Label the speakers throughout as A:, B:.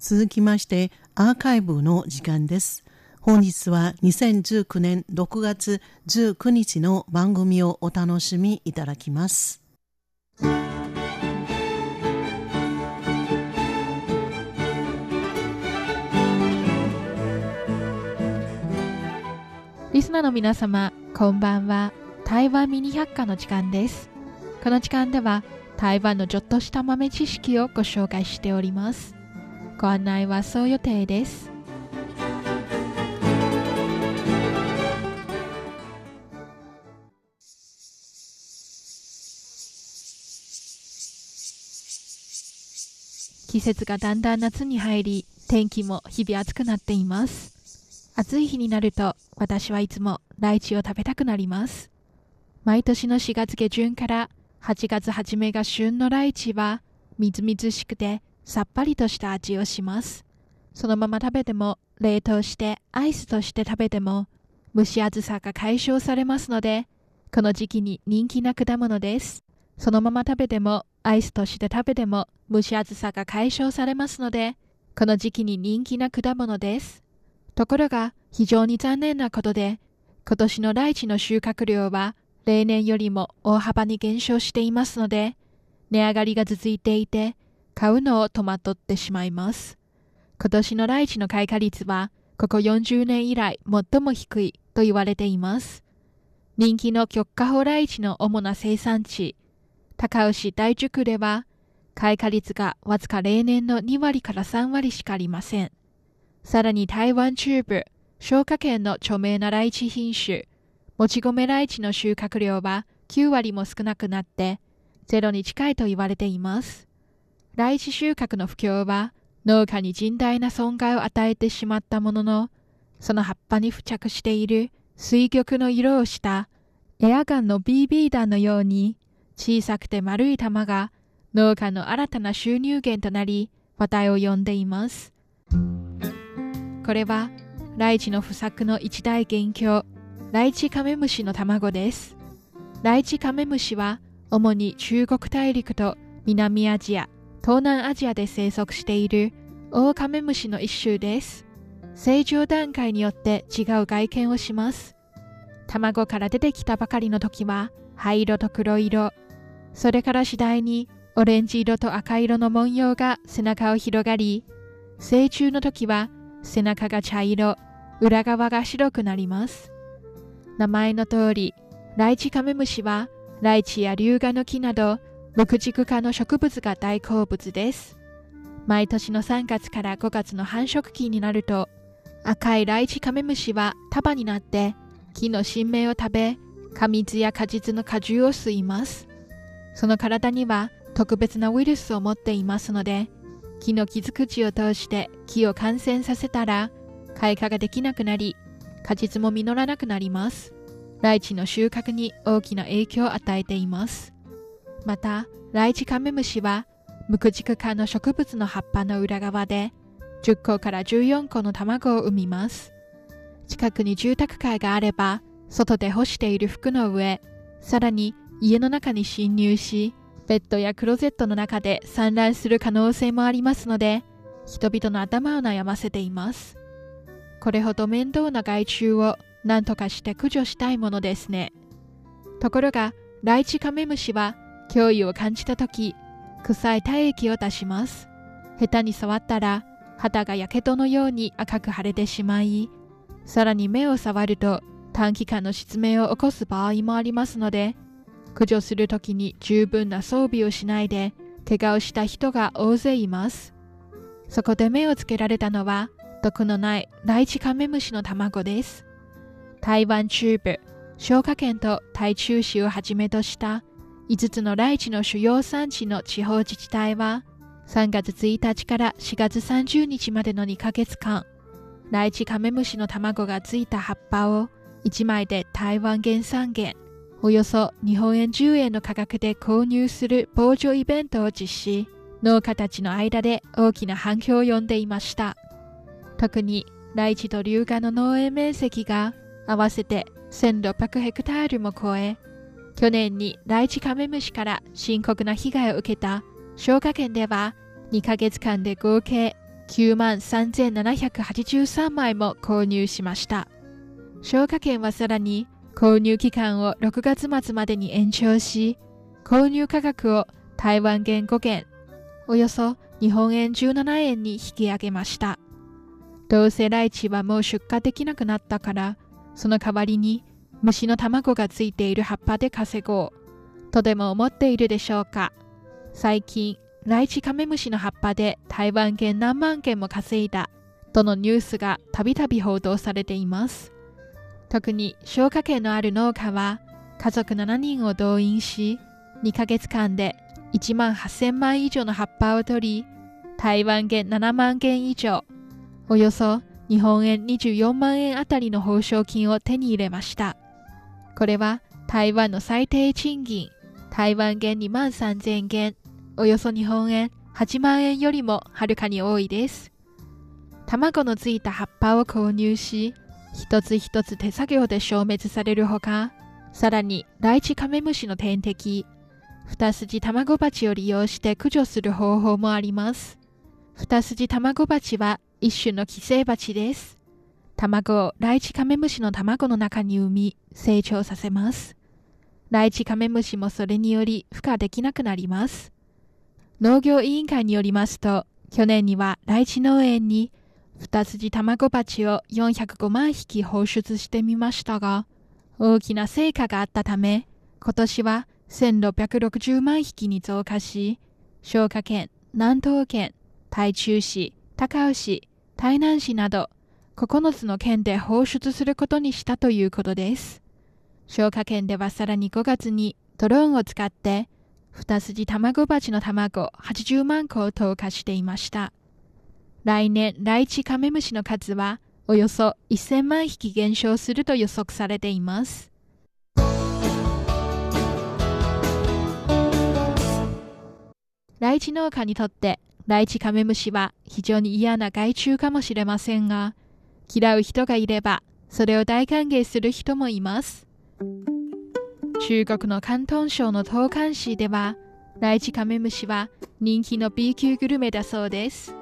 A: 続きましてアーカイブの時間です。本日は2019年6月19日の番組をお楽しみいただきます。
B: リスナーの皆様、こんばんは。台湾ミニ百科の時間です。この時間では台湾のちょっとした豆知識をご紹介しております。ご案内はそう予定です。季節がだんだん夏に入り、天気も日々暑くなっています。暑い日になると、私はいつもライチを食べたくなります。毎年の4月下旬から8月初めが旬のライチは、みずみずしくてさっぱりとした味をします。そのまま食べても、冷凍してアイスとして食べても、蒸し暑さが解消されますので、この時期に人気な果物です。そのまま食べても、アイスとして食べても、蒸し暑さが解消されますので、この時期に人気な果物です。ところが、非常に残念なことで、今年のライチの収穫量は、例年よりも大幅に減少していますので、値上がりが続いていて、買うのを戸惑ってしまいます。今年のライチの開花率は、ここ40年以来最も低いと言われています。人気の極化法ライチの主な生産地、高尾市大樹区では、開花率がわずか例年の2割から3割しかありません。さらに台湾中部、消化県の著名なライチ品種、もち米ライチの収穫量は9割も少なくなって、ゼロに近いと言われています。ライチ収穫の不況は農家に甚大な損害を与えてしまったものの、その葉っぱに付着している水玉の色をしたエアガンの BB 弾のように小さくて丸い玉が農家の新たな収入源となり話題を呼んでいます。これはライチの不作の一大元凶、ライチカメムシの卵です。ライチカメムシは主に中国大陸と南アジア、東南アジアで生息しているオオカメムシの一種です。成長段階によって違う外見をします。卵から出てきたばかりの時は灰色と黒色、それから次第にオレンジ色と赤色の文様が背中を広がり、成虫の時は背中が茶色、裏側が白くなります。名前の通り、ライチカメムシはライチや龍河の木など無軸化の植物が大好物です。毎年の3月から5月の繁殖期になると、赤いライチカメムシは束になって木の新芽を食べ、果実や果実の果汁を吸います。その体には特別なウイルスを持っていますので、木の傷口を通して木を感染させたら、開花ができなくなり、果実も実らなくなります。ライチの収穫に大きな影響を与えています。また、ライチカメムシは、無駆軸化の植物の葉っぱの裏側で、10個から14個の卵を産みます。近くに住宅街があれば、外で干している服の上、さらに家の中に侵入し、ベッドやクローゼットの中で産卵する可能性もありますので、人々の頭を悩ませています。これほど面倒な害虫を何とかして駆除したいものですね。ところが、ライチカメムシは脅威を感じたとき、臭い体液を出します。下手に触ったら、肌がやけどのように赤く腫れてしまい、さらに目を触ると短期間の失明を起こす場合もありますので、駆除するときに十分な装備をしないで、怪我をした人が大勢います。そこで目をつけられたのは、毒のないライチカメムシの卵です。台湾中部、消化県と台中市をはじめとした5つのライチの主要産地の地方自治体は、3月1日から4月30日までの2ヶ月間、ライチカメムシの卵がついた葉っぱを1枚で台湾原産源、およそ日本円10円の価格で購入する防除イベントを実施、農家たちの間で大きな反響を呼んでいました。特にライチと龍河の農園面積が合わせて1600ヘクタールも超え、去年にライチカメムシから深刻な被害を受けた消化県では2ヶ月間で合計9万3783枚も購入しました。消化券はさらに購入期間を6月末までに延長し購入価格を台湾元5元およそ日本円17円に引き上げました。どうせライチはもう出荷できなくなったからその代わりに虫の卵がついている葉っぱで稼ごう。とでも思っているでしょうか。最近ライチカメムシの葉っぱで台湾元何万件も稼いだ。とのニュースがたびたび報道されています。特に消化系のある農家は家族7人を動員し2ヶ月間で1万8000枚以上の葉っぱを取り台湾元7万件以上およそ日本円24万円あたりの報奨金を手に入れました。これは台湾の最低賃金台湾元2万3000元およそ日本円8万円よりもはるかに多いです。卵のついた葉っぱを購入し一つ一つ手作業で消滅されるほかさらにライチカメムシの天敵二筋卵鉢を利用して駆除する方法もあります。二筋卵鉢は一種の寄生鉢です。卵をライチカメムシの卵の中に産み成長させます。ライチカメムシもそれにより孵化できなくなります。農業委員会によりますと去年にはライチ農園に二筋卵鉢を405万匹放出してみましたが大きな成果があったため今年は1660万匹に増加し、消化県、南東県、台中市、高尾市、台南市など9つの県で放出することにしたということです。消化県ではさらに5月にドローンを使って二筋卵鉢の卵80万個を投下していました。来年、ライチカメムシの数はおよそ1000万匹減少すると予測されています。ライチ農家にとってライチカメムシは非常に嫌な害虫かもしれませんが、嫌う人がいれば、それを大歓迎する人もいます。中国の広東省の東莞市では、ライチカメムシは人気の B 級グルメだそうです。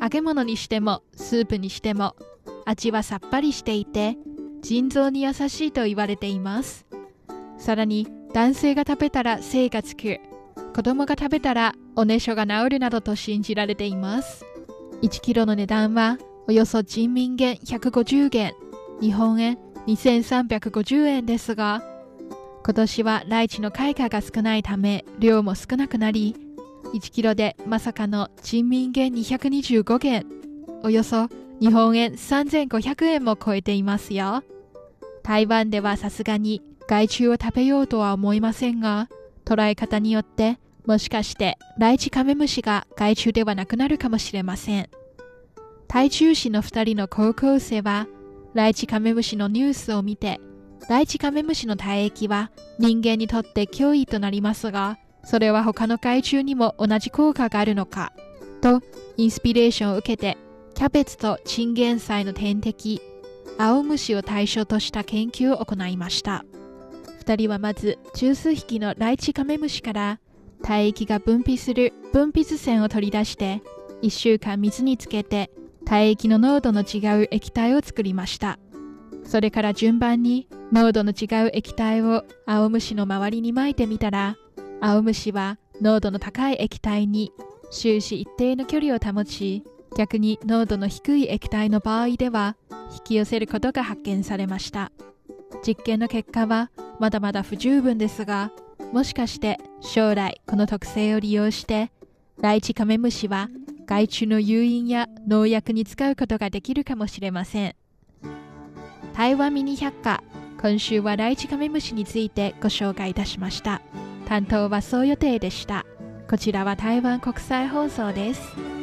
B: 揚げ物にしても、スープにしても、味はさっぱりしていて、腎臓に優しいと言われています。さらに、男性が食べたら精がつく子供が食べたらおねしょが治るなどと信じられています1キロの値段はおよそ人民元150元日本円2350円ですが今年はライチの開花が少ないため量も少なくなり1キロでまさかの人民元225元およそ日本円3500円も超えていますよ台湾ではさすがに害虫を食べようとは思いませんが捉え方によってもしかしてライチカメムシが害虫ではなくなるかもしれません。台中市の2人の高校生はライチカメムシのニュースを見てライチカメムシの体液は人間にとって脅威となりますがそれは他の害虫にも同じ効果があるのかとインスピレーションを受けてキャベツとチンゲン菜の天敵青虫を対象とした研究を行いました。2人はまず十数匹のライチカメムシから体液が分泌する分泌腺を取り出して1週間水につけて体液の濃度の違う液体を作りました。それから順番に濃度の違う液体を青虫の周りに撒いてみたら青虫は濃度の高い液体に終始一定の距離を保ち逆に濃度の低い液体の場合では引き寄せることが発見されました。実験の結果はまだまだ不十分ですがもしかして将来この特性を利用してライチカメムシは害虫の誘引や農薬に使うことができるかもしれません。台湾ミニ百科今週はライチカメムシについてご紹介いたしました。担当はそう予定でした。こちらは台湾国際放送です。